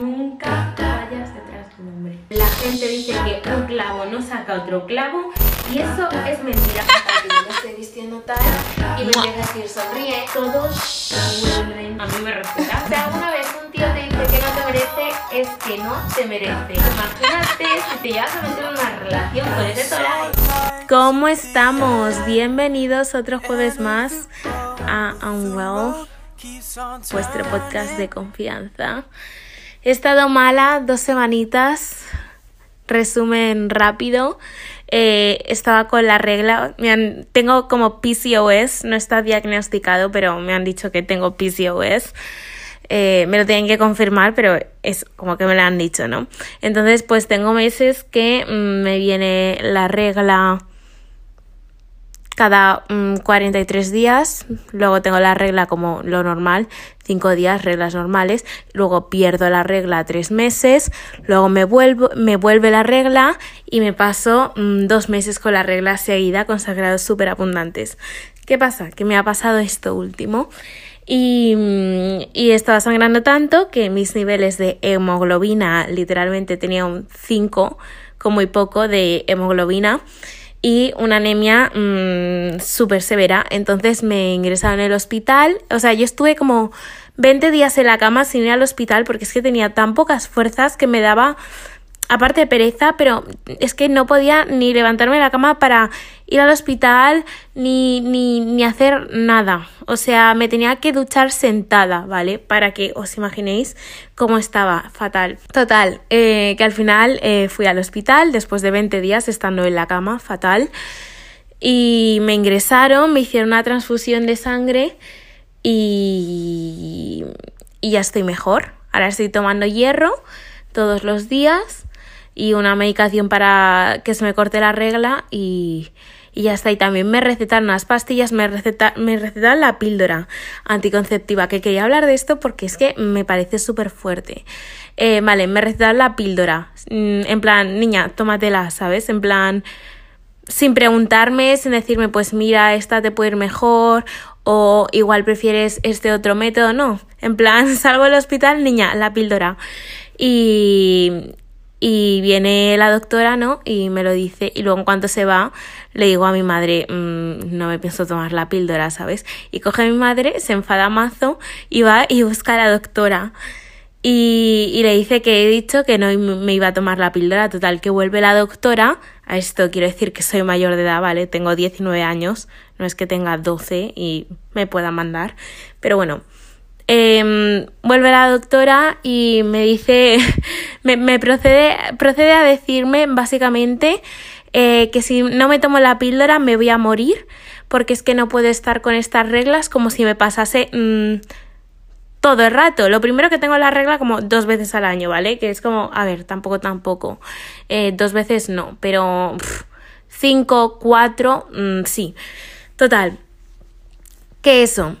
Nunca vayas detrás de un hombre. La gente dice que un clavo no saca otro clavo y eso es mentira. me estoy vistiendo tal y me empieza a decir sonríe. Todos vuelven. A mí me respetan. Si alguna vez un tío te dice que no te merece, es que no te merece. Imagínate si te llevas a meter una relación con ese tolai. ¿Cómo estamos? Bienvenidos otro jueves más a Unwell, vuestro podcast de confianza. He estado mala dos semanitas. Resumen rápido. Eh, estaba con la regla. Me han, tengo como PCOS, no está diagnosticado, pero me han dicho que tengo PCOS. Eh, me lo tienen que confirmar, pero es como que me lo han dicho, ¿no? Entonces, pues tengo meses que mm, me viene la regla cada 43 mm, días, luego tengo la regla como lo normal, 5 días, reglas normales, luego pierdo la regla 3 meses, luego me, vuelvo, me vuelve la regla y me paso 2 mm, meses con la regla seguida con sagrados súper abundantes. ¿Qué pasa? Que me ha pasado esto último. Y, mm, y estaba sangrando tanto que mis niveles de hemoglobina literalmente tenía un 5 con muy poco de hemoglobina y una anemia mmm, súper severa. Entonces me ingresaron en el hospital. O sea, yo estuve como 20 días en la cama sin ir al hospital porque es que tenía tan pocas fuerzas que me daba aparte de pereza, pero es que no podía ni levantarme de la cama para ir al hospital ni, ni, ni hacer nada. O sea, me tenía que duchar sentada, ¿vale? Para que os imaginéis cómo estaba fatal. Total, eh, que al final eh, fui al hospital después de 20 días estando en la cama, fatal. Y me ingresaron, me hicieron una transfusión de sangre y, y ya estoy mejor. Ahora estoy tomando hierro todos los días y una medicación para que se me corte la regla y, y ya está. Y también me recetaron unas pastillas, me, receta, me recetaron la píldora anticonceptiva, que quería hablar de esto porque es que me parece súper fuerte. Eh, vale, me recetaron la píldora, mm, en plan, niña, tómatela, ¿sabes? En plan, sin preguntarme, sin decirme, pues mira, esta te puede ir mejor o igual prefieres este otro método, no. En plan, salgo del hospital, niña, la píldora. Y, y viene la doctora, ¿no? Y me lo dice. Y luego en cuanto se va, le digo a mi madre, mmm, no me pienso tomar la píldora, ¿sabes? Y coge a mi madre, se enfada mazo y va y busca a la doctora. Y, y le dice que he dicho que no me iba a tomar la píldora. Total, que vuelve la doctora. A esto quiero decir que soy mayor de edad, ¿vale? Tengo 19 años. No es que tenga 12 y me pueda mandar. Pero bueno, eh, vuelve la doctora y me dice, me, procede, procede a decirme básicamente eh, que si no me tomo la píldora me voy a morir porque es que no puedo estar con estas reglas como si me pasase mmm, todo el rato. Lo primero que tengo la regla como dos veces al año, ¿vale? Que es como, a ver, tampoco, tampoco. Eh, dos veces no, pero pff, cinco, cuatro, mmm, sí. Total. Que eso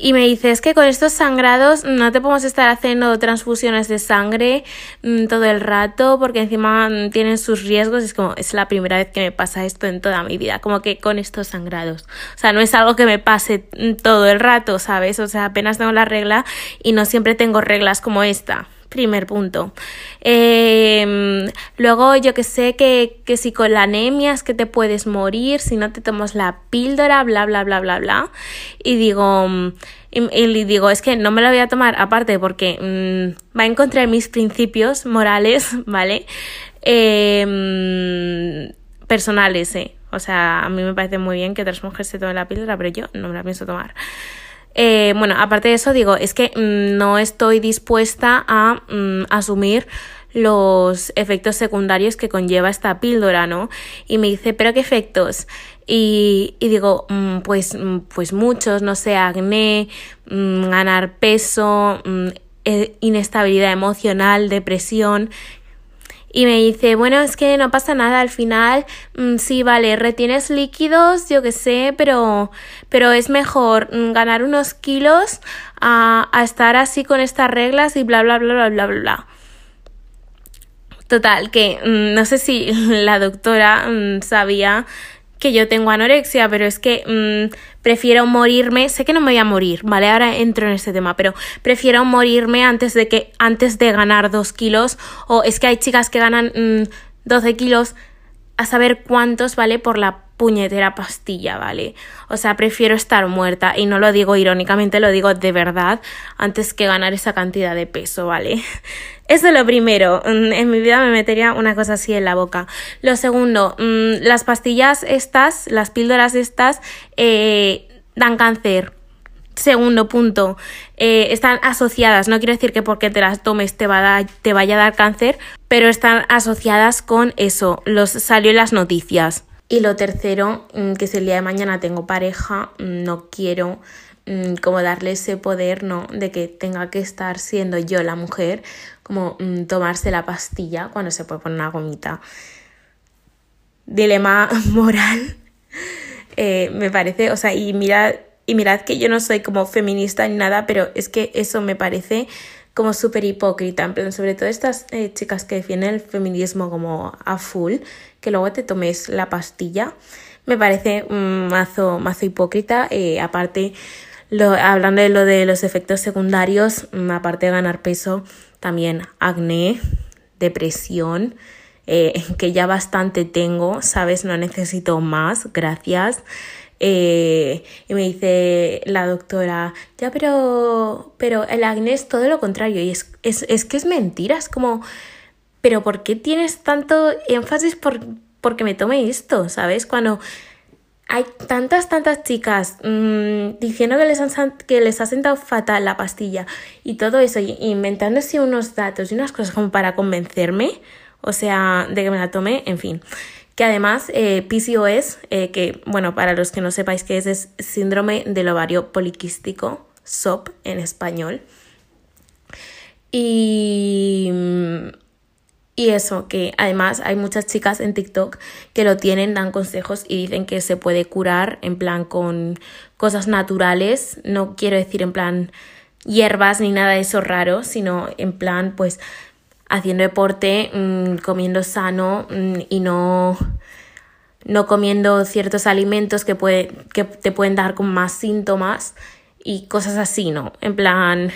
y me dice, es que con estos sangrados no te podemos estar haciendo transfusiones de sangre mm, todo el rato porque encima mm, tienen sus riesgos. Es como, es la primera vez que me pasa esto en toda mi vida, como que con estos sangrados. O sea, no es algo que me pase mm, todo el rato, ¿sabes? O sea, apenas tengo la regla y no siempre tengo reglas como esta. Primer punto. Eh, luego, yo que sé que, que si con la anemia es que te puedes morir si no te tomas la píldora, bla, bla, bla, bla, bla. Y digo, y, y digo, es que no me la voy a tomar aparte porque mmm, va en contra de mis principios morales, ¿vale? Eh, personales, ¿eh? O sea, a mí me parece muy bien que otras mujeres se tomen la píldora, pero yo no me la pienso tomar. Eh, bueno, aparte de eso, digo, es que mmm, no estoy dispuesta a mmm, asumir los efectos secundarios que conlleva esta píldora, ¿no? Y me dice, ¿pero qué efectos? Y, y digo, mmm, pues, pues muchos, no sé, acné, ganar peso, mmm, inestabilidad emocional, depresión, y me dice, bueno, es que no pasa nada, al final, mmm, sí, vale, retienes líquidos, yo qué sé, pero, pero es mejor mmm, ganar unos kilos a, a, estar así con estas reglas y bla, bla, bla, bla, bla, bla. Total, que mmm, no sé si la doctora sabía que yo tengo anorexia, pero es que mm, prefiero morirme, sé que no me voy a morir, ¿vale? Ahora entro en este tema, pero prefiero morirme antes de que, antes de ganar dos kilos, o es que hay chicas que ganan 12 mm, kilos a saber cuántos, ¿vale? Por la puñetera pastilla, ¿vale? O sea, prefiero estar muerta y no lo digo irónicamente, lo digo de verdad, antes que ganar esa cantidad de peso, ¿vale? Eso es lo primero, mm, en mi vida me metería una cosa así en la boca. Lo segundo, mm, las pastillas estas, las píldoras estas, eh, dan cáncer. Segundo punto, eh, están asociadas, no quiero decir que porque te las tomes te, va te vaya a dar cáncer, pero están asociadas con eso, los salió en las noticias. Y lo tercero, mm, que si el día de mañana tengo pareja, mm, no quiero mm, como darle ese poder, ¿no? De que tenga que estar siendo yo la mujer, como tomarse la pastilla cuando se puede poner una gomita. Dilema moral. Eh, me parece, o sea, y mirad, y mirad que yo no soy como feminista ni nada, pero es que eso me parece como súper hipócrita, en plan, sobre todo estas eh, chicas que defienden el feminismo como a full, que luego te tomes la pastilla, me parece un mazo, mazo hipócrita, eh, aparte, lo, hablando de lo de los efectos secundarios, mm, aparte de ganar peso, también acné, depresión, eh, que ya bastante tengo, ¿sabes? No necesito más, gracias. Eh, y me dice la doctora, ya, pero, pero el acné es todo lo contrario. Y es, es, es que es mentira, es como, pero ¿por qué tienes tanto énfasis por porque me tome esto? ¿Sabes? Cuando hay tantas, tantas chicas mmm, diciendo que les, han, que les ha sentado fatal la pastilla y todo eso, y inventándose unos datos y unas cosas como para convencerme, o sea, de que me la tome, en fin que además eh, PCOS, eh, que bueno, para los que no sepáis qué es, es síndrome del ovario poliquístico, SOP en español. Y, y eso, que además hay muchas chicas en TikTok que lo tienen, dan consejos y dicen que se puede curar en plan con cosas naturales, no quiero decir en plan hierbas ni nada de eso raro, sino en plan pues haciendo deporte, mm, comiendo sano mm, y no, no comiendo ciertos alimentos que, puede, que te pueden dar con más síntomas y cosas así, ¿no? En plan,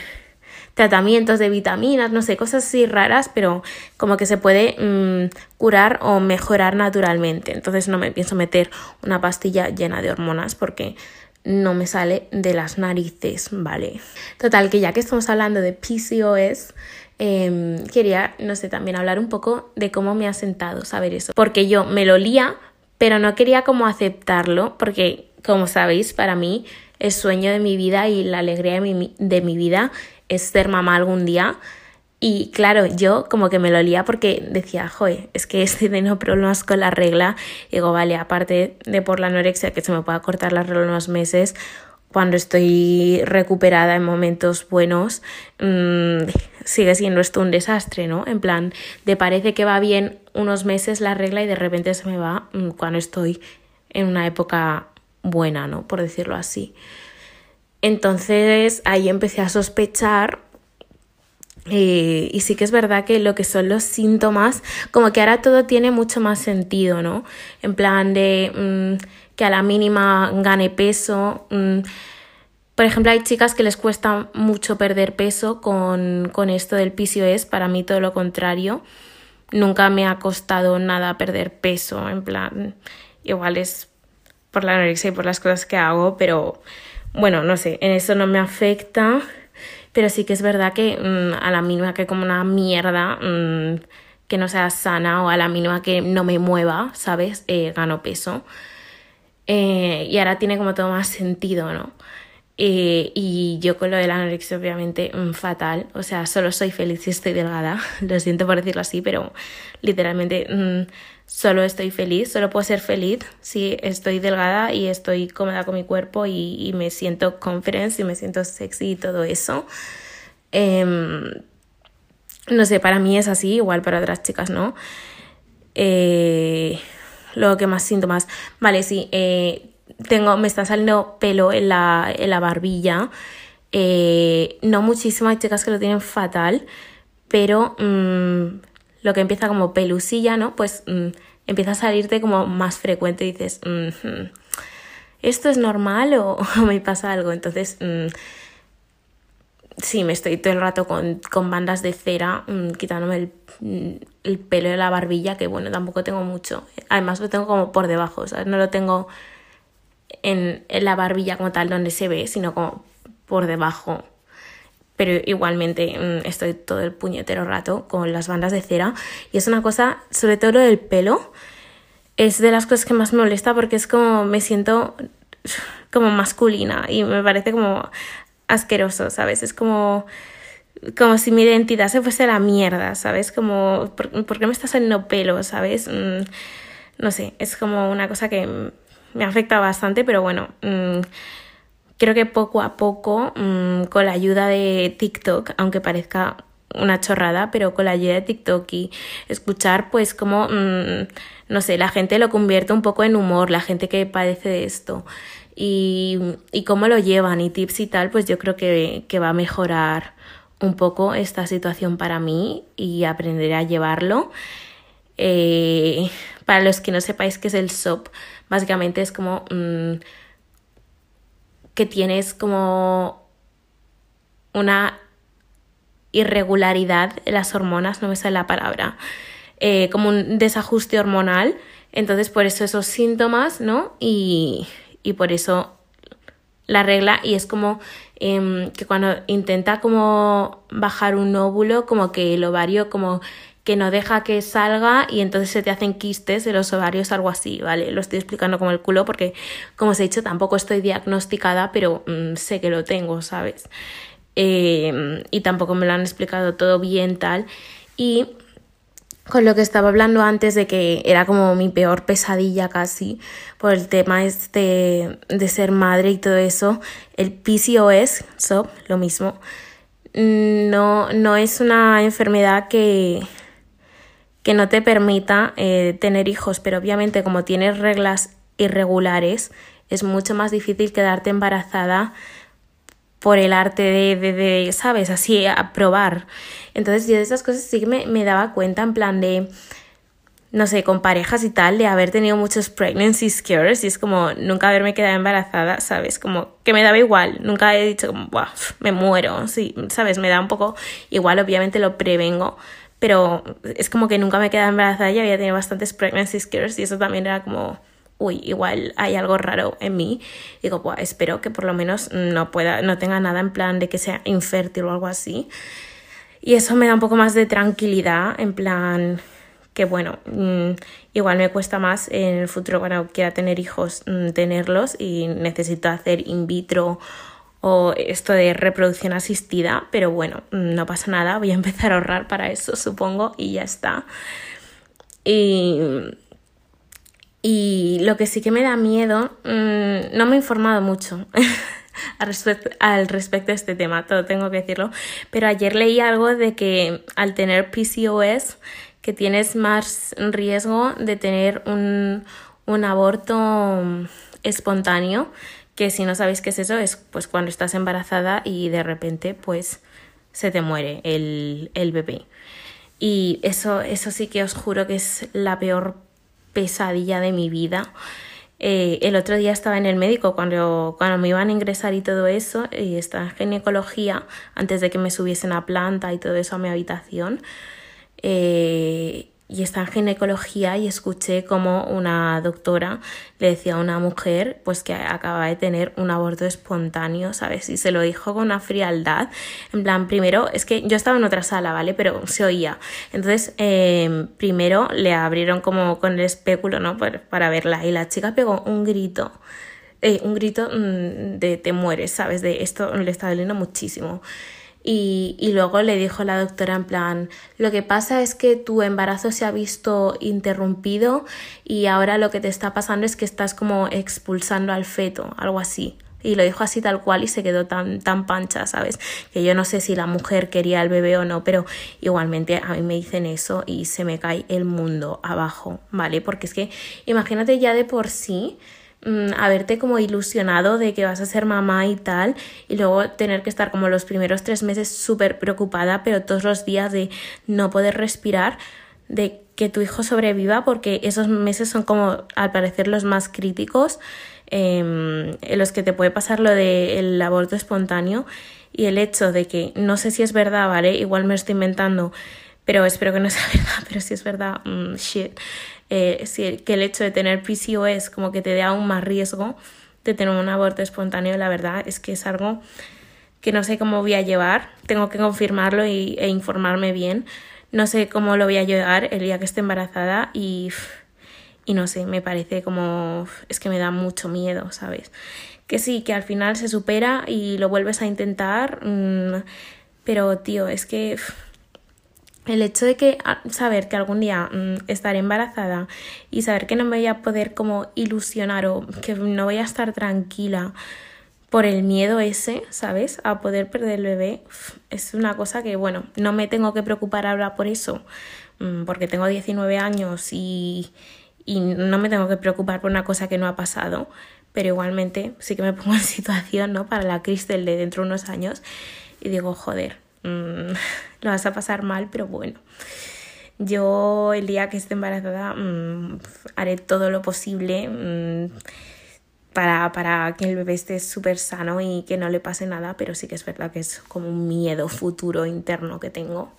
tratamientos de vitaminas, no sé, cosas así raras, pero como que se puede mm, curar o mejorar naturalmente. Entonces no me pienso meter una pastilla llena de hormonas porque no me sale de las narices, ¿vale? Total, que ya que estamos hablando de PCOS, Em, quería, no sé, también hablar un poco de cómo me ha sentado saber eso. Porque yo me lo lía, pero no quería como aceptarlo, porque como sabéis, para mí el sueño de mi vida y la alegría de mi, de mi vida es ser mamá algún día. Y claro, yo como que me lo lía porque decía, joder, es que estoy teniendo problemas con la regla. Y digo, vale, aparte de por la anorexia que se me pueda cortar la regla unos meses, cuando estoy recuperada en momentos buenos, mmm, sigue siendo esto un desastre, ¿no? En plan, de parece que va bien unos meses la regla y de repente se me va mm, cuando estoy en una época buena, ¿no? Por decirlo así. Entonces ahí empecé a sospechar eh, y sí que es verdad que lo que son los síntomas, como que ahora todo tiene mucho más sentido, ¿no? En plan de... Mm, que a la mínima gane peso. Mm, por ejemplo, hay chicas que les cuesta mucho perder peso con, con esto del PCOS, para mí todo lo contrario. Nunca me ha costado nada perder peso, en plan, igual es por la anorexia y por las cosas que hago, pero bueno, no sé, en eso no me afecta, pero sí que es verdad que mm, a la mínima que como una mierda, mm, que no sea sana o a la mínima que no me mueva, ¿sabes? Eh, gano peso. Eh, y ahora tiene como todo más sentido, ¿no? Eh, y yo con lo de la anorexia obviamente mm, fatal, o sea, solo soy feliz si estoy delgada, lo siento por decirlo así, pero literalmente mm, solo estoy feliz, solo puedo ser feliz si estoy delgada y estoy cómoda con mi cuerpo y, me siento conference y me siento sexy y todo eso. Em, no sé, para mí es así, igual para otras chicas no. Eh, Luego, ¿qué más síntomas? Vale, sí, eh, tengo, me está saliendo pelo en la, en la barbilla. Eh, no muchísimas chicas que lo tienen fatal, pero mm, lo que empieza como pelusilla, ¿no? Pues mm, empieza a salirte como más frecuente y dices, ¿esto es normal o, me pasa algo? Entonces, mm, sí, me estoy todo el rato con, con bandas de cera, quitándome el, el, pelo de la barbilla, que bueno, tampoco tengo mucho. Además lo tengo como por debajo, ¿sabes? No lo tengo en, la barbilla como tal donde se ve, sino como por debajo pero igualmente mm, estoy todo el puñetero rato con las bandas de cera y es una cosa, sobre todo lo del pelo, es de las cosas que más me molesta porque es como me siento como masculina y me parece como asqueroso, ¿sabes? Es como como si mi identidad se fuese a la mierda, ¿sabes? Como, ¿por, qué me está saliendo pelo, ¿sabes? Mm, no sé, es como una cosa que me afecta bastante, pero bueno, mm, creo que poco a poco, mm, con la ayuda de TikTok, aunque parezca una chorrada, pero con la ayuda de TikTok y escuchar, pues, como, mm, no sé, la gente lo convierte un poco en humor, la gente que padece de esto. Y, cómo lo llevan y tips y tal, pues yo creo que, va a mejorar un poco esta situación para mí y aprenderé a llevarlo. Eh, para los que no sepáis qué es el SOP, básicamente es como mm, que tienes como una irregularidad en las hormonas, no me sale la palabra, eh, como un desajuste hormonal. Entonces, por eso esos síntomas, ¿no? Y, y por eso la regla, y es como em, que cuando intenta como bajar un óvulo, como que el ovario como que no deja que salga y entonces se te hacen quistes de los ovarios, algo así, ¿vale? Lo estoy explicando como el culo porque, como os he dicho, tampoco estoy diagnosticada, pero mm, sé que lo tengo, ¿sabes? Em, y tampoco me lo han explicado todo bien, tal. Y con lo que estaba hablando antes de que era como mi peor pesadilla casi por el tema este de ser madre y todo eso, el PCOS, so, lo mismo, no, no es una enfermedad que que no te permita eh, tener hijos, pero obviamente como tienes reglas irregulares, es mucho más difícil quedarte embarazada por el arte de, de, ¿sabes? Así, a probar. Entonces yo de esas cosas sí que me, me daba cuenta en plan de, no sé, con parejas y tal, de haber tenido muchos pregnancy scares y es como nunca haberme quedado embarazada, ¿sabes? Como que me daba igual, nunca he dicho como, me muero, sí, ¿sabes? Me da un poco igual, obviamente lo prevengo, pero es como que nunca me quedaba embarazada y había tenido bastantes pregnancy scares y eso también era como, uy, igual hay algo raro en mí. Digo, pues espero que por lo menos no pueda, no tenga nada en plan de que sea infértil o algo así. Y eso me da un poco más de tranquilidad, en plan que bueno, mm, igual me cuesta más en el futuro cuando quiera tener hijos mm, tenerlos y necesito hacer in vitro o esto de reproducción asistida, pero bueno, no pasa nada, voy a empezar a ahorrar para eso, supongo, y ya está. Y, y lo que sí que me da miedo, mm, no me he informado mucho al, respecto, de este tema, todo tengo que decirlo, pero ayer leí algo de que al tener PCOS, que tienes más riesgo de tener un, un aborto espontáneo que si no sabéis qué es eso, es pues cuando estás embarazada y de repente pues se te muere el, el bebé. Y eso, eso sí que os juro que es la peor pesadilla de mi vida. Eh, el otro día estaba en el médico cuando, cuando me iban a ingresar y todo eso, y estaba en ginecología, antes de que me subiesen a planta y todo eso a mi habitación. Eh, y estaba en ginecología y escuché como una doctora le decía a una mujer pues que acaba de tener un aborto espontáneo, ¿sabes? Y se lo dijo con una frialdad. En plan, primero, es que yo estaba en otra sala, ¿vale? Pero se oía. Entonces, em, primero le abrieron como con el espéculo, ¿no? Para, verla. Y la chica pegó un grito. Eh, un grito mm, de te mueres, ¿sabes? De esto le está doliendo muchísimo. Y, y, luego le dijo la doctora en plan, lo que pasa es que tu embarazo se ha visto interrumpido y ahora lo que te está pasando es que estás como expulsando al feto, algo así. Y lo dijo así tal cual y se quedó tan, tan pancha, ¿sabes? Que yo no sé si la mujer quería el bebé o no, pero igualmente a mí me dicen eso y se me cae el mundo abajo, ¿vale? Porque es que imagínate ya de por sí Mm, haberte como ilusionado de que vas a ser mamá y tal, y luego tener que estar como los primeros tres meses súper preocupada, pero todos los días de no poder respirar, de que tu hijo sobreviva porque esos meses son como al parecer los más críticos em, en los que te puede pasar lo del aborto espontáneo y el hecho de que no sé si es verdad, ¿vale? Igual me estoy inventando, pero espero que no sea verdad, pero si es verdad, mm, shit. Eh, que el hecho de tener PCOS como que te dé aún más riesgo de tener un aborto espontáneo, la verdad es que es algo que no sé cómo voy a llevar, tengo que confirmarlo e informarme bien, no sé cómo lo voy a llevar el día que esté embarazada y, y no sé, me parece como, es que me da mucho miedo, ¿sabes? Que sí, que al final se supera y lo vuelves a intentar, mm, pero tío, es que el hecho de que ah, saber que algún día mm, estaré embarazada y saber que no me voy a poder como ilusionar o que no voy a estar tranquila por el miedo ese, ¿sabes? A poder perder el bebé, es una cosa que, bueno, no me tengo que preocupar ahora por eso, mm, porque tengo 19 años y, y no me tengo que preocupar por una cosa que no ha pasado, pero igualmente sí que me pongo en situación, ¿no? Para la Cristel de dentro de unos años y digo, joder, Mm, lo vas a pasar mal, pero bueno. Yo el día que esté embarazada mm, haré todo lo posible mm, para, para, que el bebé esté súper sano y que no le pase nada, pero sí que es verdad que es como un miedo futuro interno que tengo.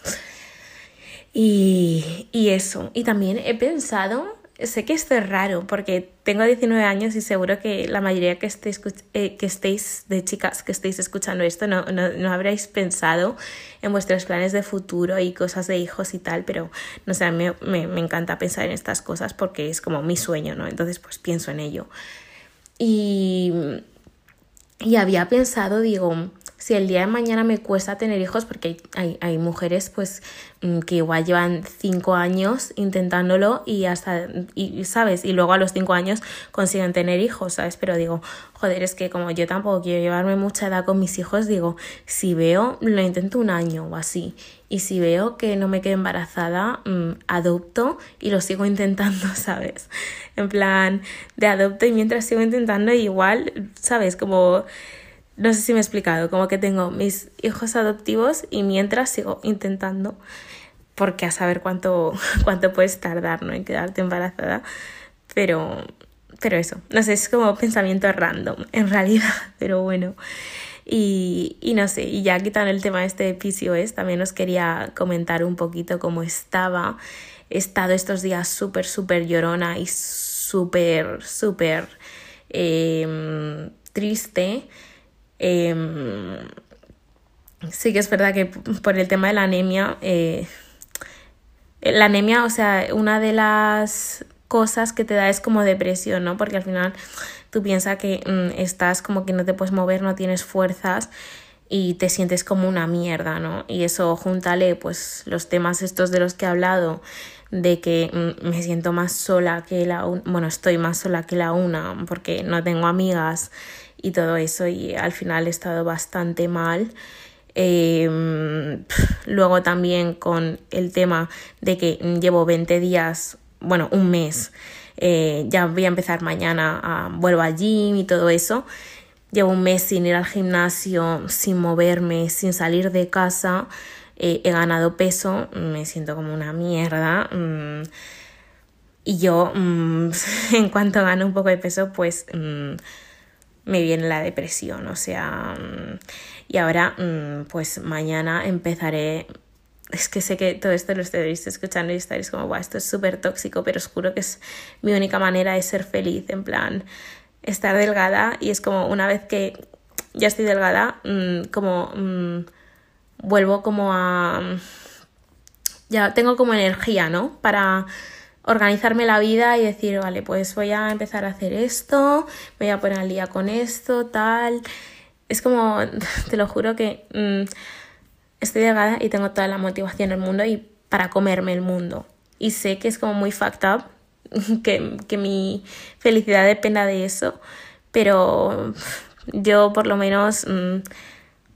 Y, y eso. Y también he pensado sé que esto es raro porque tengo 19 años y seguro que la mayoría eh, que estéis de chicas que estéis escuchando esto no, no, no, habréis pensado en vuestros planes de futuro y cosas de hijos y tal, pero no sé, me, me, me encanta pensar en estas cosas porque es como mi sueño, ¿no? Entonces pues pienso en ello. Y, y había pensado, digo, si el día de mañana me cuesta tener hijos, porque hay, hay, mujeres pues mm, que igual llevan cinco años intentándolo y hasta, y, ¿sabes? Y luego a los cinco años consiguen tener hijos, ¿sabes? Pero digo, joder, es que como yo tampoco quiero llevarme mucha edad con mis hijos, digo, si veo, lo intento un año o así. Y si veo que no me quedo embarazada, mm, adopto y lo sigo intentando, ¿sabes? En plan, de adopto y mientras sigo intentando, igual, ¿sabes? Como no sé si me he explicado, como que tengo mis hijos adoptivos y mientras sigo intentando, porque a saber cuánto, cuánto puedes tardar ¿no? en quedarte embarazada, pero, pero eso, no sé, es como pensamiento random en realidad, pero bueno. Y, y no sé, y ya quitando el tema de este PCOS, también os quería comentar un poquito cómo estaba. He estado estos días súper, súper llorona y súper, súper eh, triste Em, sí que es verdad que por el tema de la anemia, eh, la anemia, o sea, una de las cosas que te da es como depresión, ¿no? Porque al final tú piensas que mm, estás como que no te puedes mover, no tienes fuerzas y te sientes como una mierda, ¿no? Y eso júntale pues los temas estos de los que he hablado de que mm, me siento más sola que la bueno, estoy más sola que la una porque no tengo amigas y todo eso y al final he estado bastante mal. Em, luego también con el tema de que llevo 20 días, bueno, un mes, eh, ya voy a empezar mañana, a, vuelvo al gym y todo eso. Llevo un mes sin ir al gimnasio, sin moverme, sin salir de casa. Eh, he ganado peso, me siento como una mierda. Mm, y yo, mm, en cuanto gano un poco de peso, pues mm, me viene la depresión, o sea, mm, y ahora mm, pues mañana empezaré, es que sé que todo esto lo estaréis escuchando y estaréis como, guau, esto es súper tóxico, pero os juro que es mi única manera de ser feliz, en plan, estar delgada y es como una vez que ya estoy delgada, mm, como vuelvo como a... ya tengo como energía, ¿no? Para organizarme la vida y decir, vale, pues voy a empezar a hacer esto, voy a poner al día con esto, tal. Es como, te lo juro que mm, estoy delgada y tengo toda la motivación del mundo y para comerme el mundo. Y sé que es como muy fucked up, que, que mi felicidad dependa de eso, pero yo por lo menos mm,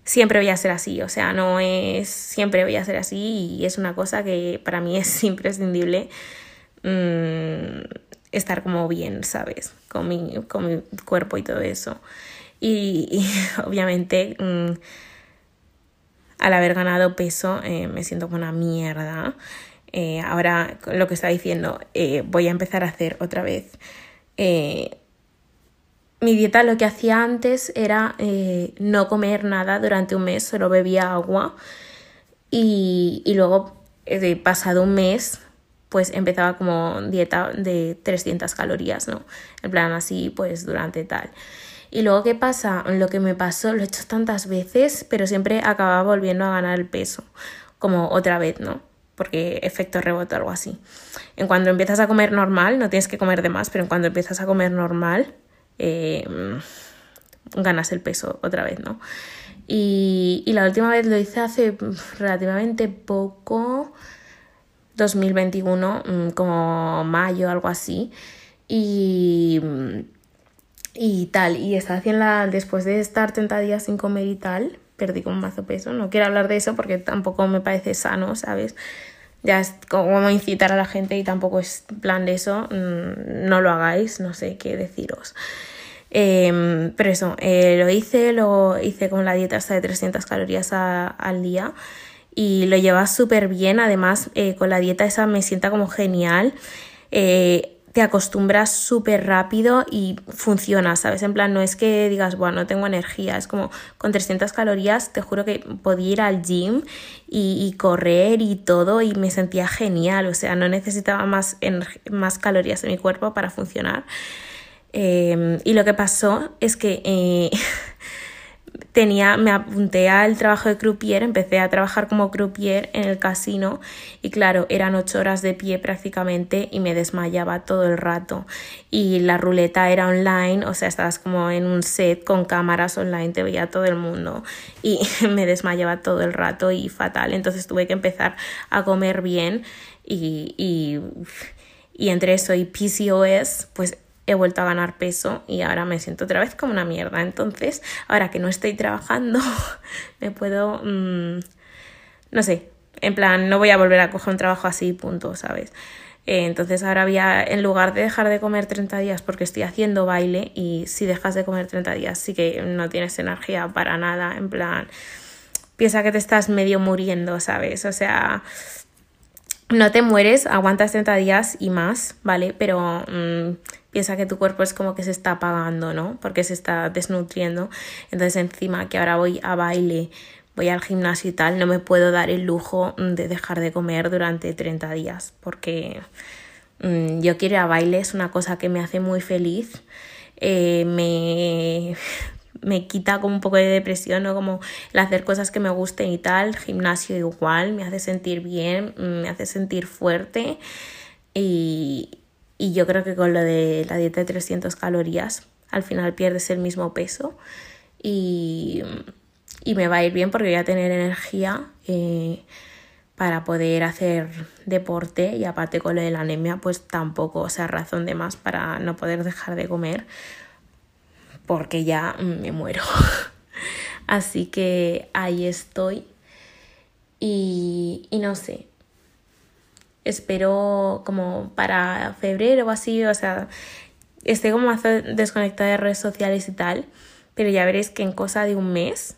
siempre voy a ser así, o sea, no es siempre voy a ser así y es una cosa que para mí es imprescindible Mm, estar como bien, ¿sabes? Con mi, con mi cuerpo y todo eso. Y, obviamente mm, al haber ganado peso eh, me siento como una mierda. eh, ahora lo que está diciendo, eh, voy a empezar a hacer otra vez. Mi dieta lo que hacía antes era no comer nada durante un mes, solo bebía agua y luego, pasado un mes, pues empezaba como dieta de 300 calorías, ¿no? En plan así, pues durante tal. Y luego, ¿qué pasa? Lo que me pasó, lo he hecho tantas veces, pero siempre acababa volviendo a ganar el peso, como otra vez, ¿no? Porque efecto rebote o algo así. En cuanto empiezas a comer normal, no tienes que comer de más, pero en cuanto empiezas a comer normal, eh, ganas el peso otra vez, ¿no? Y, y la última vez lo hice hace relativamente poco, 2021, mm, como mayo, algo así. Y, y tal, y estaba haciendo después de estar 30 días sin comer y tal, perdí como mazo peso. No quiero hablar de eso porque tampoco me parece sano, ¿sabes? Ya es como incitar a la gente y tampoco es plan de eso. Mm, no lo hagáis, no sé qué deciros. Em, pero eso, eh, lo hice, lo hice con la dieta hasta de 300 calorías al día y lo llevas súper bien. Además, eh, con la dieta esa me sienta como genial. Eh, te acostumbras súper rápido y funciona, ¿sabes? En plan, no es que digas, bueno, no tengo energía, es como con 300 calorías, te juro que podía ir al gym y, correr y todo y me sentía genial, o sea, no necesitaba más, más calorías en mi cuerpo para funcionar. Eh, y lo que pasó es que tenía, me apunté al trabajo de croupier, empecé a trabajar como croupier en el casino y claro, eran ocho horas de pie prácticamente y me desmayaba todo el rato. Y la ruleta era online, o sea, estabas como en un set con cámaras online, te veía todo el mundo y me desmayaba todo el rato y fatal. Entonces tuve que empezar a comer bien y, y, y entre eso y PCOS, pues he vuelto a ganar peso y ahora me siento otra vez como una mierda. Entonces, ahora que no estoy trabajando, me puedo, mm, no sé, en plan, no voy a volver a coger un trabajo así, punto, ¿sabes? Eh, entonces ahora voy a, en lugar de dejar de comer 30 días porque estoy haciendo baile y si dejas de comer 30 días sí que no tienes energía para nada, en plan, piensa que te estás medio muriendo, ¿sabes? O sea, no te mueres, aguantas 30 días y más, ¿vale? Pero... Mm, piensa que tu cuerpo es como que se está apagando, ¿no? Porque se está desnutriendo. Entonces encima que ahora voy a baile, voy al gimnasio y tal, no me puedo dar el lujo de dejar de comer durante 30 días porque mm, yo quiero ir a baile, es una cosa que me hace muy feliz. Eh, me, me quita como un poco de depresión, ¿no? Como el hacer cosas que me gusten y tal, gimnasio igual, me hace sentir bien, me hace sentir fuerte y, y yo creo que con lo de la dieta de 300 calorías, al final pierdes el mismo peso y, y me va a ir bien porque voy a tener energía eh, para poder hacer deporte y aparte con lo de la anemia pues tampoco o sea razón de más para no poder dejar de comer porque ya me muero. Así que ahí estoy y, y no sé, espero como para febrero o así, o sea, esté como más desconectada de redes sociales y tal, pero ya veréis que en cosa de un mes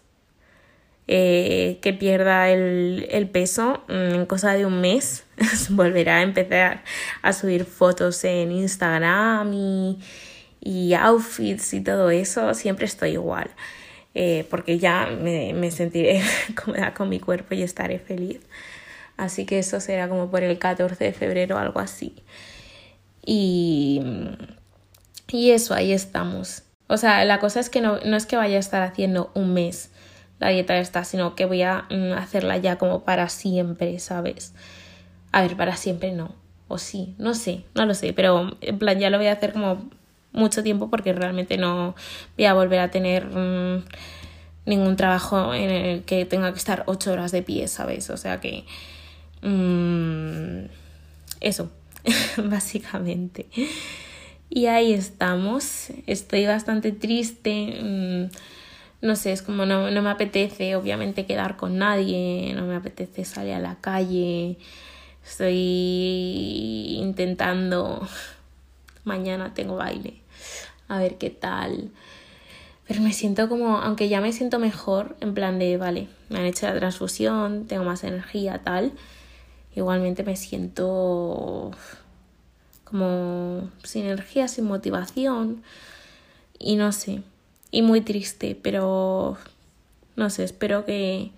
eh, que pierda el, peso, mm, en cosa de un mes volverá a empezar a subir fotos en Instagram y, y outfits y todo eso, siempre estoy igual. Eh, porque ya me, me sentiré cómoda con mi cuerpo y estaré feliz. Así que eso será como por el 14 de febrero, algo así. Y, y eso, ahí estamos. O sea, la cosa es que no, no es que vaya a estar haciendo un mes la dieta esta, sino que voy a mm, hacerla ya como para siempre, ¿sabes? A ver, para siempre no. O sí, no sé, no lo sé, pero en plan ya lo voy a hacer como mucho tiempo porque realmente no voy a volver a tener mm, ningún trabajo en el que tenga que estar ocho horas de pie, ¿sabes? O sea que Mm, eso, básicamente. Y ahí estamos. Estoy bastante triste. Mm, no sé, es como no, no, me apetece obviamente quedar con nadie, no me apetece salir a la calle. Estoy intentando. Mañana tengo baile. A ver qué tal. Pero me siento como, aunque ya me siento mejor, en plan de, vale, me han hecho la transfusión, tengo más energía, tal igualmente me siento como sin energía, sin motivación y no sé, y muy triste, pero no sé, espero que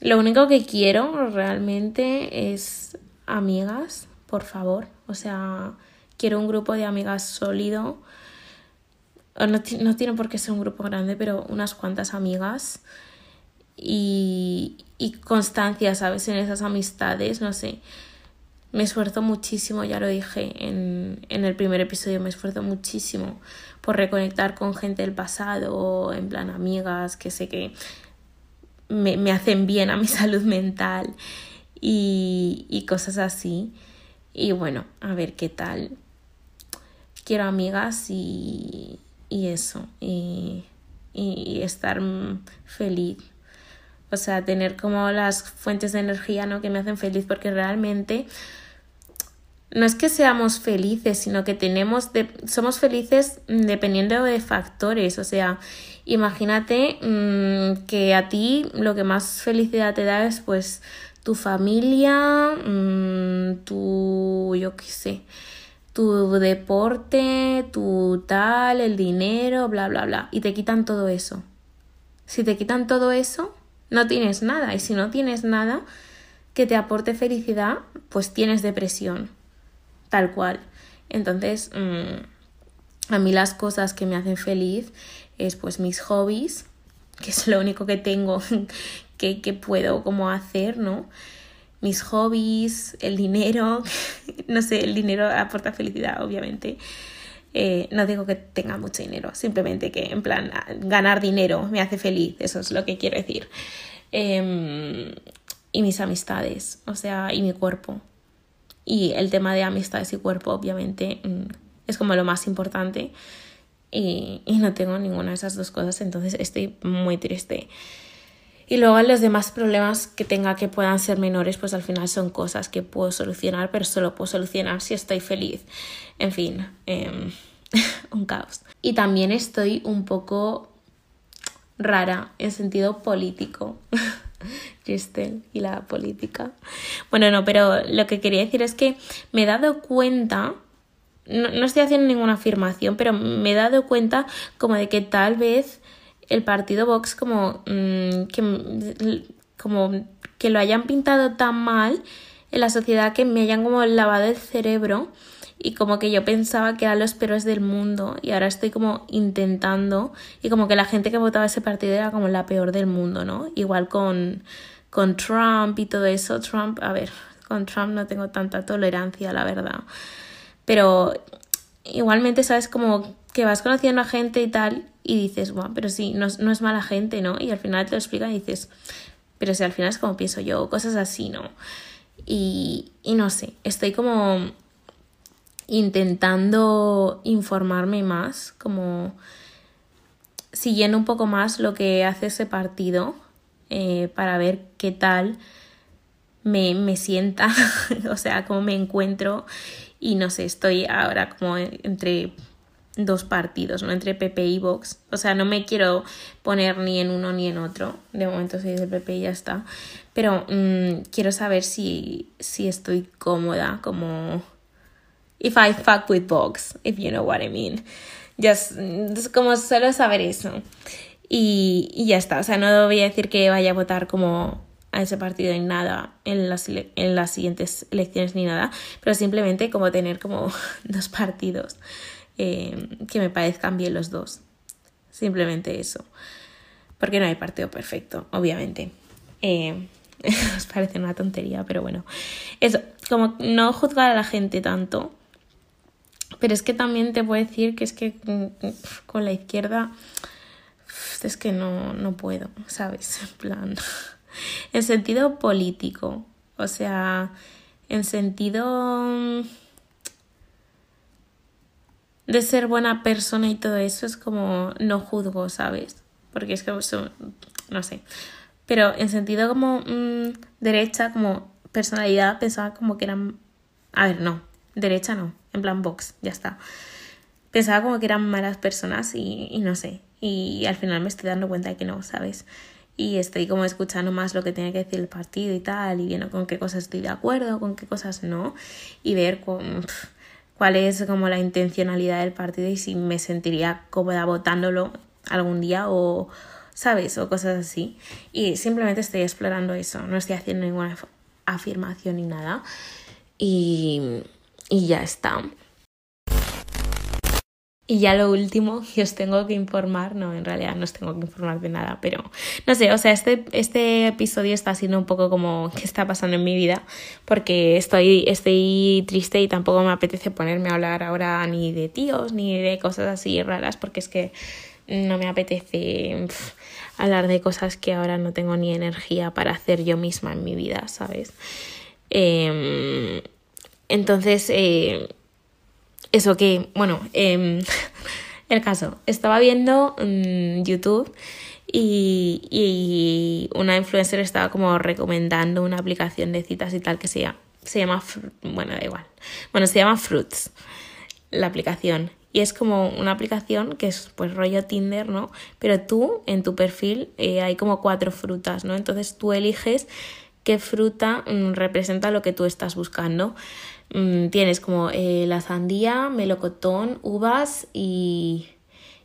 lo único que quiero realmente es amigas, por favor, o sea, quiero un grupo de amigas sólido. No, no tiene por qué ser un grupo grande, pero unas cuantas amigas y, y constancia, ¿sabes? En esas amistades, no sé. Me esfuerzo muchísimo, ya lo dije en, en el primer episodio, me esfuerzo muchísimo por reconectar con gente del pasado, en plan amigas, que sé que me, me hacen bien a mi salud mental y, y cosas así. Y bueno, a ver qué tal. Quiero amigas y, y eso, y, y estar feliz o sea, tener como las fuentes de energía, ¿no? Que me hacen feliz porque realmente no es que seamos felices, sino que tenemos de, somos felices dependiendo de factores. O sea, imagínate mmm, que a ti lo que más felicidad te da es pues tu familia, mmm, tu, yo qué sé, tu deporte, tu tal, el dinero, bla, bla, bla. Y te quitan todo eso. Si te quitan todo eso, no tienes nada. Y si no tienes nada que te aporte felicidad, pues tienes depresión. Tal cual. Entonces, mmm, a mí las cosas que me hacen feliz es pues mis hobbies, que es lo único que tengo que, que puedo como hacer, ¿no? Mis hobbies, el dinero, no sé, el dinero aporta felicidad, obviamente. Eh, no digo que tenga mucho dinero, simplemente que en plan ganar dinero me hace feliz, eso es lo que quiero decir. Em, y mis amistades, o sea, y mi cuerpo. Y el tema de amistades y cuerpo, obviamente, mm, es como lo más importante. Y, y no tengo ninguna de esas dos cosas, entonces estoy muy triste. Y luego los demás problemas que tenga que puedan ser menores, pues al final son cosas que puedo solucionar, pero solo puedo solucionar si estoy feliz. En fin, eh, un caos. Y también estoy un poco rara en sentido político. Kristen y la política. Bueno, no, pero lo que quería decir es que me he dado cuenta, no, no estoy haciendo ninguna afirmación, pero me he dado cuenta como de que tal vez el partido Vox como, mm, que, como que lo hayan pintado tan mal en la sociedad que me hayan como lavado el cerebro y como que yo pensaba que eran los peores del mundo y ahora estoy como intentando y como que la gente que votaba ese partido era como la peor del mundo, ¿no? Igual con, con Trump y todo eso. Trump, a ver, con Trump no tengo tanta tolerancia, la verdad. Pero igualmente, ¿sabes? Como que vas conociendo a gente y tal y dices, bueno, pero sí, no, no, es mala gente, ¿no? Y al final te lo explican y dices, pero si al final es como pienso yo, cosas así, ¿no? Y, y no sé, estoy como intentando informarme más, como siguiendo un poco más lo que hace ese partido eh, para ver qué tal me, me sienta, o sea, cómo me encuentro y no sé, estoy ahora como entre dos partidos, ¿no? Entre PP y Vox. O sea, no me quiero poner ni en uno ni en otro. De momento soy del PP y ya está. Pero mmm, quiero saber si, si estoy cómoda, como... If I fuck with Vox, if you know what I mean. Just, como solo saber eso. Y, y ya está. O sea, no voy a decir que vaya a votar como a ese partido ni nada en las, en las siguientes elecciones ni nada, pero simplemente como tener como dos partidos eh, que me parezcan bien los dos. Simplemente eso. Porque no hay partido perfecto, obviamente. Eh, os parece una tontería, pero bueno. Eso, como no juzgar a la gente tanto. Pero es que también te puedo decir que es que mm, con la izquierda es que no, no puedo, ¿sabes? En plan, en sentido político, o sea, en sentido de ser buena persona y todo eso es como no juzgo, ¿sabes? Porque es que no sé. Pero en sentido como mmm, derecha, como personalidad, pensaba como que eran... A ver, no, derecha no, en plan box, ya está. Pensaba como que eran malas personas y, no sé. Y al final me estoy dando cuenta de que no, ¿sabes? y estoy como escuchando más lo que tiene que decir el partido y tal, y viendo con qué cosas estoy de acuerdo, con qué cosas no, y ver cuál es como la intencionalidad del partido y si me sentiría cómoda votándolo algún día o, ¿sabes? O cosas así. Y simplemente estoy explorando eso, no estoy haciendo ninguna afirmación ni nada. Y, y ya está. Y ya lo último que os tengo que informar, no, en realidad no os tengo que informar de nada, pero no sé, o sea, este, este episodio está siendo un poco como qué está pasando en mi vida, porque estoy, estoy triste y tampoco me apetece ponerme a hablar ahora ni de tíos ni de cosas así raras, porque es que no me apetece hablar de cosas que ahora no tengo ni energía para hacer yo misma en mi vida, ¿sabes? Em, entonces, eh, eso que, bueno, em, el caso, estaba viendo mm, YouTube y, una influencer estaba como recomendando una aplicación de citas y tal que se llama, se llama, bueno, da igual, bueno, se llama Fruits, la aplicación. Y es como una aplicación que es pues rollo Tinder, ¿no? Pero tú en tu perfil eh, hay como cuatro frutas, ¿no? Entonces tú eliges qué fruta mm, representa lo que tú estás buscando. Mm, tienes como eh, la sandía, melocotón, uvas y,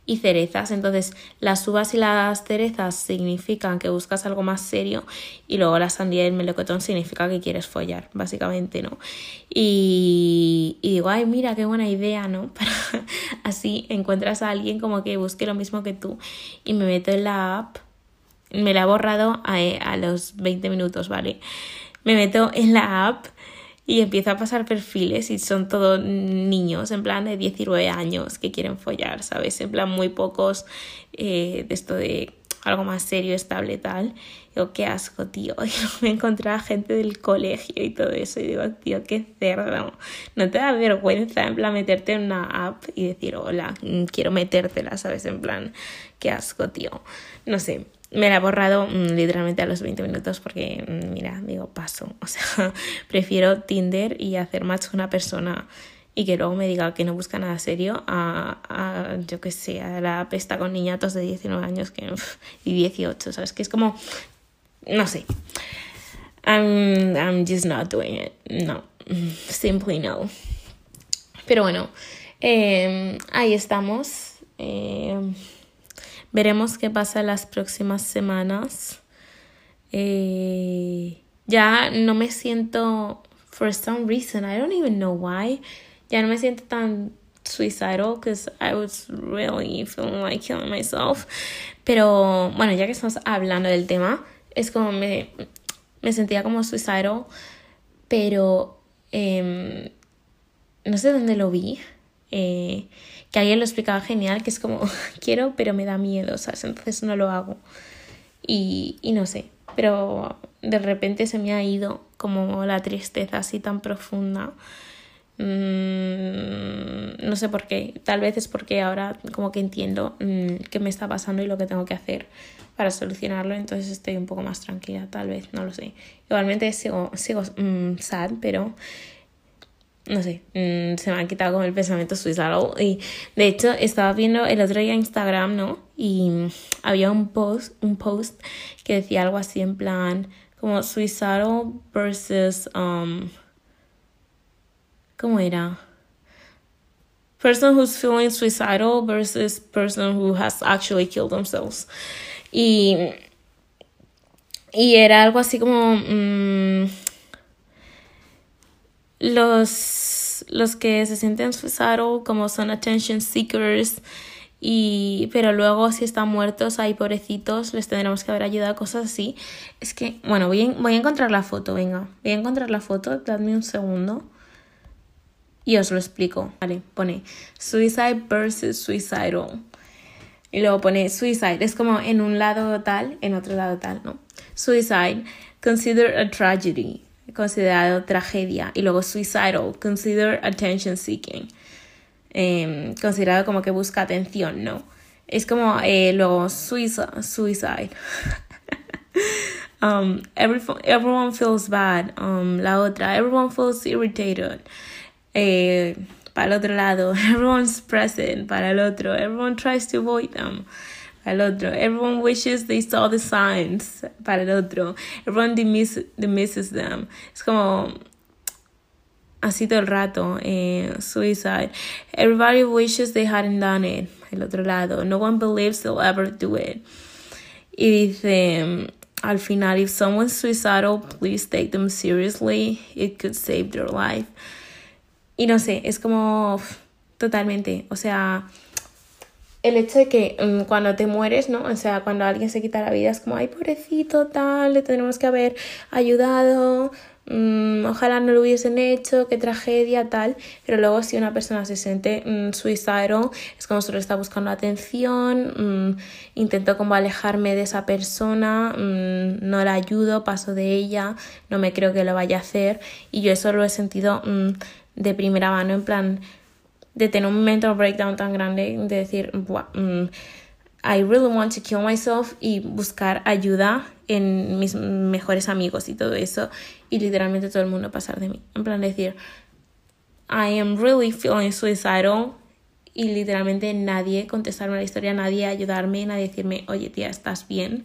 y cerezas. Entonces, las uvas y las cerezas significan que buscas algo más serio y luego la sandía y el melocotón significa que quieres follar, básicamente, ¿no? Y, y digo, ay, mira, qué buena idea, ¿no? así encuentras a alguien como que busque lo mismo que tú y me meto en la app. Me la he borrado a, a los 20 minutos, ¿vale? Me meto en la app y empiezo a pasar perfiles y son todos niños, en plan de 19 años que quieren follar, ¿sabes? En plan muy pocos eh, de esto de algo más serio, estable, tal. Digo, qué asco, tío. Y me encontraba gente del colegio y todo eso. Y digo, tío, qué cerdo. No te da vergüenza, en plan, meterte en una app y decir, hola, quiero metértela, ¿sabes? En plan, qué asco, tío. No sé me la he borrado mm, literalmente a los 20 minutos porque, mm, mira, digo, paso. O sea, prefiero Tinder y hacer match con una persona y que luego me diga que no busca nada serio a, a yo que sé, a la pesta con niñatos de 19 años que, y 18, ¿sabes? Que es como, no sé. I'm, I'm just not doing it. No, simply no. Pero bueno, eh, ahí estamos. Eh, Veremos qué pasa las próximas semanas. Eh, ya no me siento, for some reason, I don't even know why, ya no me siento tan suicidal because I was really feeling like killing myself. Pero bueno, ya que estamos hablando del tema, es como me, me sentía como suicidal, pero eh, no sé dónde lo vi. Eh, que alguien lo explicaba genial, que es como, quiero, pero me da miedo, ¿sabes? Entonces no lo hago. Y, y no sé, pero de repente se me ha ido como la tristeza así tan profunda. Mm, no sé por qué, tal vez es porque ahora como que entiendo mm, qué me está pasando y lo que tengo que hacer para solucionarlo, entonces estoy un poco más tranquila, tal vez, no lo sé. Igualmente sigo, sigo mm, sad, pero no sé, mm, se me ha quitado como el pensamiento suicidal. Y de hecho, estaba viendo el otro día Instagram, ¿no? Y había un post, un post que decía algo así en plan, como suicidal versus, um, ¿cómo era? Person who's feeling suicidal versus person who has actually killed themselves. Y, y era algo así como... Mm, los, los que se sienten suicidal como son attention seekers y pero luego si están muertos hay pobrecitos les tendremos que haber ayudado cosas así. Es que bueno voy a, voy a encontrar la foto venga. Voy a encontrar la foto dadme un segundo y os lo explico. Vale pone suicide versus suicidal y luego pone suicide es como en un lado tal en otro lado tal no suicide consider a tragedy considerado tragedia. Y luego suicidal, consider attention seeking. Em, considerado como que busca atención, ¿no? Es como eh, luego suicide. suicide. um, everyone feels bad. Um, la otra, everyone feels irritated. Eh, para el otro lado, everyone's present. Para el otro, everyone tries to avoid them. El otro. Everyone wishes they saw the signs. Para el otro. Everyone dismiss, dismisses them. Es como así todo el rato. Eh, suicide. Everybody wishes they hadn't done it. El otro lado. No one believes they'll ever do it. Y dice al final, if someone's suicidal, please take them seriously. It could save their life. Y no sé, es como totalmente, o sea, el hecho de que mm, cuando te mueres, ¿no? O sea, cuando alguien se quita la vida es como, ay, pobrecito, tal, le tenemos que haber ayudado, Mm, ojalá no lo hubiesen hecho, qué tragedia, tal, pero luego si una persona se siente mm, es como solo está buscando atención, mm, intento como alejarme de esa persona, no la ayudo, paso de ella, no me creo que lo vaya a hacer y yo eso lo he sentido de primera mano, en plan de tener un mental breakdown tan grande, de decir, I really want to kill myself y buscar ayuda en mis mejores amigos y todo eso y literalmente todo el mundo pasar de mí. En plan decir, I am really feeling suicidal y literalmente nadie contestarme la historia, nadie ayudarme, nadie decirme, oye tía, ¿estás bien?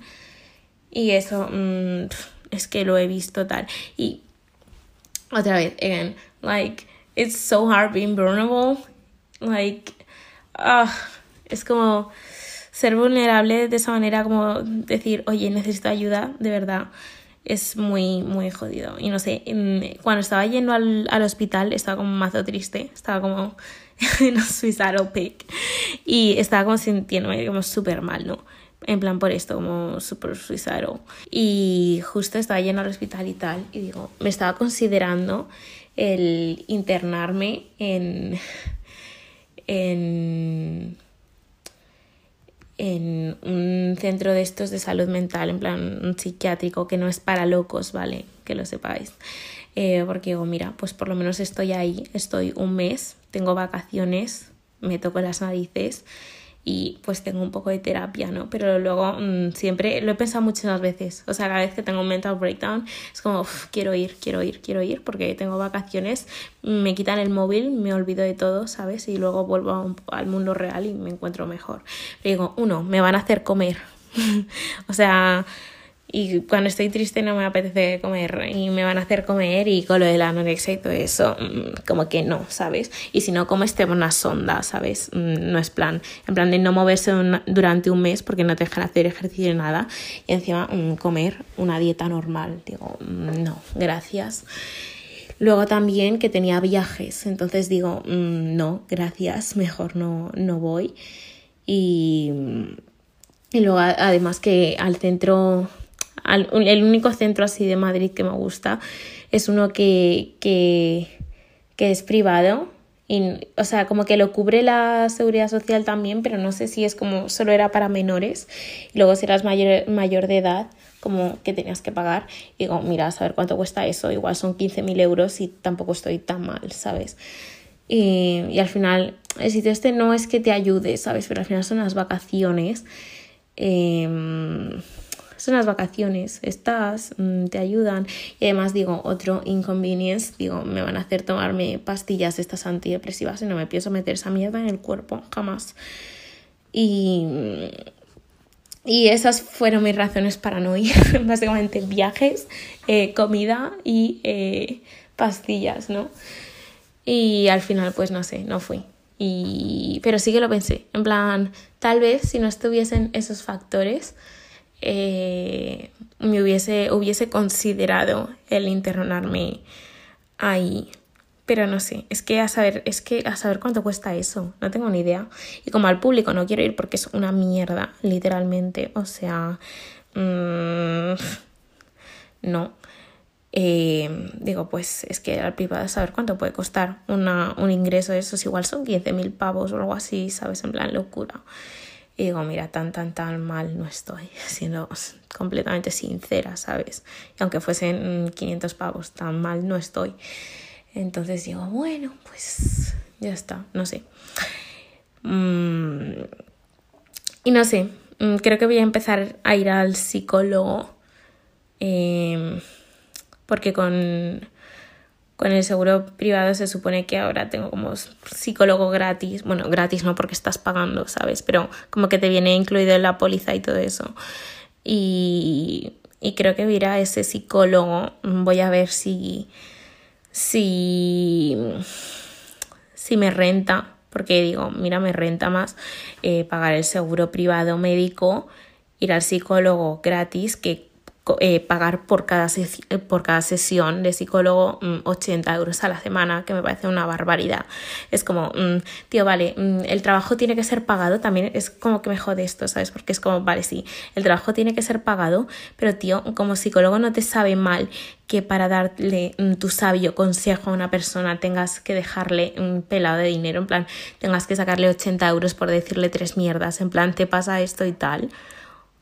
Y eso mm, es que lo he visto tal. Y otra vez, again, like, it's so hard being vulnerable. Like, ah, es como ser vulnerable de esa manera como decir, oye, necesito ayuda, de verdad, es muy, muy jodido. Y no sé, cuando estaba yendo al, al hospital estaba como mazo triste, estaba como en un suicidal pig y estaba como sintiéndome como súper mal, ¿no? En plan por esto, como súper suicidal. Y justo estaba yendo al hospital y tal, y digo, me estaba considerando el internarme en... en en un centro de estos de salud mental, en plan un psiquiátrico que no es para locos, ¿vale? Que lo sepáis. Eh, porque digo, mira, pues por lo menos estoy ahí, estoy un mes, tengo vacaciones, me toco las narices y pues tengo un poco de terapia, ¿no? Pero luego mm, siempre lo he pensado muchas veces, o sea, cada vez que tengo un mental breakdown es como, quiero ir, quiero ir, quiero ir, porque tengo vacaciones, me quitan el móvil, me olvido de todo, ¿sabes? Y luego vuelvo al mundo real y me encuentro mejor. digo, uno, me van a hacer comer, o sea y cuando estoy triste no me apetece comer y me van a hacer comer y con lo de la anorexia y todo eso, mm, como que no, ¿sabes? Y si no comes te una sonda, ¿sabes? Mm, no es plan, en plan de no moverse durante un mes porque no te dejan hacer ejercicio ni nada y encima mm, comer una dieta normal, digo, no, gracias. Luego también que tenía viajes, entonces digo, no, gracias, mejor no, no voy. Y, y luego además que al centro el único centro así de Madrid que me gusta es uno que, que, es privado. Y, o sea, como que lo cubre la seguridad social también, pero no sé si es como solo era para menores. Y luego si eras mayor, mayor de edad, como que tenías que pagar. Y digo, mira, a saber cuánto cuesta eso. Igual son 15.000 euros y tampoco estoy tan mal, ¿sabes? Y, y, al final, el sitio este no es que te ayude, ¿sabes? Pero al final son las vacaciones. Eh, son las vacaciones, estás, mm, te ayudan y además digo, otro inconvenience, digo, me van a hacer tomarme pastillas estas antidepresivas y no me pienso meter esa mierda en el cuerpo, jamás. Y, y esas fueron mis razones para no ir, básicamente viajes, eh, comida y eh, pastillas, ¿no? Y al final, pues no sé, no fui. Y, pero sí que lo pensé, en plan, tal vez si no estuviesen esos factores, eh, me hubiese, hubiese considerado el internarme ahí. Pero no sé, es que a saber, es que a saber cuánto cuesta eso, no tengo ni idea. Y como al público no quiero ir porque es una mierda, literalmente. O sea, mm, no. Eh, digo, pues es que al privado saber cuánto puede costar una, un ingreso de esos, igual son 15.000 pavos o algo así, ¿sabes? En plan locura. Y digo, mira, tan, tan, tan mal no estoy, siendo completamente sincera, ¿sabes? Y aunque fuesen 500 pavos, tan mal no estoy. Entonces digo, bueno, pues ya está, no sé. Mm, y no sé, mm, creo que voy a empezar a ir al psicólogo. Em, porque con, con el seguro privado se supone que ahora tengo como psicólogo gratis. Bueno, gratis no porque estás pagando, ¿sabes? Pero como que te viene incluido en la póliza y todo eso. Y, y creo que voy a ese psicólogo. Voy a ver si. Si. Si me renta. Porque digo, mira, me renta más eh, pagar el seguro privado médico, ir al psicólogo gratis, que eh, pagar por cada, eh, por cada sesión de psicólogo 80 mm, euros a la semana, que me parece una barbaridad. Es como, mm, tío, vale, mm, el trabajo tiene que ser pagado, también es como que me jode esto, ¿sabes? Porque es como, vale, sí, el trabajo tiene que ser pagado, pero tío, como psicólogo no te sabe mal que para darle tu sabio consejo a una persona tengas que dejarle un pelado de dinero, en plan, tengas que sacarle 80 euros por decirle tres mierdas, en plan, te pasa esto y tal.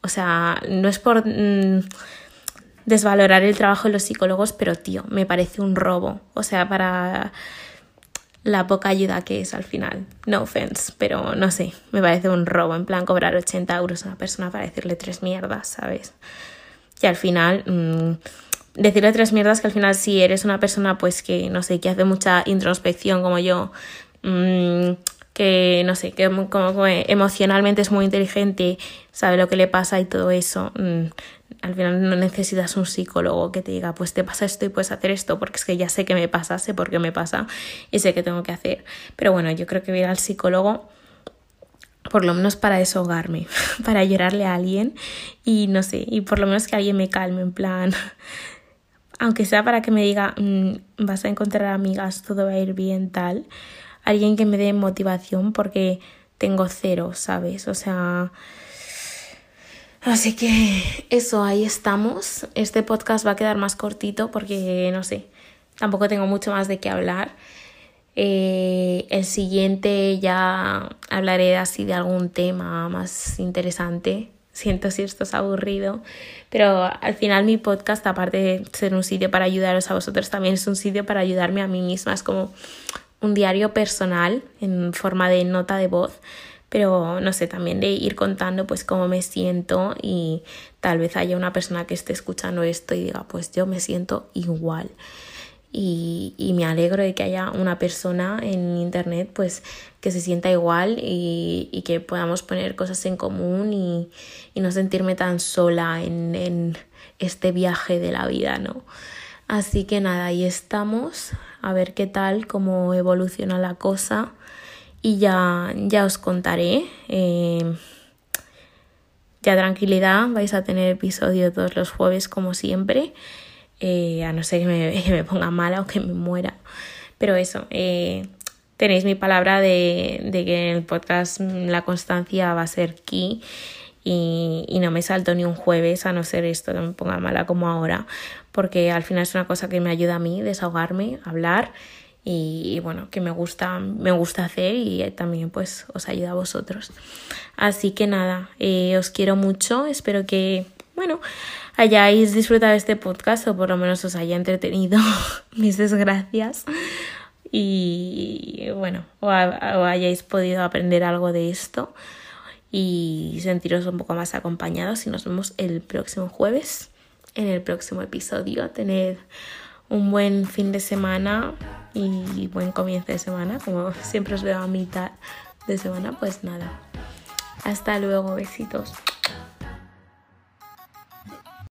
O sea, no es por mm, desvalorar el trabajo de los psicólogos, pero tío, me parece un robo. O sea, para la poca ayuda que es al final. No offense, pero no sé, me parece un robo. En plan, cobrar 80 euros a una persona para decirle tres mierdas, ¿sabes? Y al final, mm, decirle tres mierdas que al final si eres una persona pues que, no sé, que hace mucha introspección como yo, mmm, que no sé, que como, emocionalmente es muy inteligente, sabe lo que le pasa y todo eso. Mm, al final no necesitas un psicólogo que te diga, pues te pasa esto y puedes hacer esto, porque es que ya sé que me pasa, sé por qué me pasa y sé qué tengo que hacer. Pero bueno, yo creo que ir al psicólogo por lo menos para desahogarme, para llorarle a alguien y no sé, y por lo menos que alguien me calme, en plan, aunque sea para que me diga, mm, vas a encontrar amigas, todo va a ir bien, tal alguien que me dé motivación porque tengo cero, ¿sabes? O sea... Así que eso, ahí estamos. Este podcast va a quedar más cortito porque, no sé, tampoco tengo mucho más de qué hablar. Eh, el siguiente ya hablaré así de algún tema más interesante. Siento si esto es aburrido, pero al final mi podcast, aparte de ser un sitio para ayudaros a vosotros, también es un sitio para ayudarme a mí misma. Es como un diario personal en forma de nota de voz, pero no sé, también de ir contando pues cómo me siento y tal vez haya una persona que esté escuchando esto y diga pues yo me siento igual. Y, y, me alegro de que haya una persona en internet pues que se sienta igual y, y que podamos poner cosas en común y, y no sentirme tan sola en, en, este viaje de la vida, ¿no? Así que nada, ahí estamos a ver qué tal, cómo evoluciona la cosa y ya, ya os contaré. Eh, ya tranquilidad, vais a tener episodio todos los jueves como siempre, eh, a no ser que me, ponga mala o que me muera. Pero eso, eh, tenéis mi palabra de, que en el podcast la constancia va a ser key y, y no me salto ni un jueves a no ser esto que me ponga mala como ahora, porque al final es una cosa que me ayuda a mí, desahogarme, hablar y, bueno, que me gusta, me gusta hacer y también pues os ayuda a vosotros. Así que nada, eh, os quiero mucho, espero que, bueno, hayáis disfrutado este podcast o por lo menos os haya entretenido mis desgracias y bueno, o, o hayáis podido aprender algo de esto y sentiros un poco más acompañados y nos vemos el próximo jueves en el próximo episodio. Tener un buen fin de semana y buen comienzo de semana. Como siempre os veo a mitad de semana, pues nada. Hasta luego, besitos.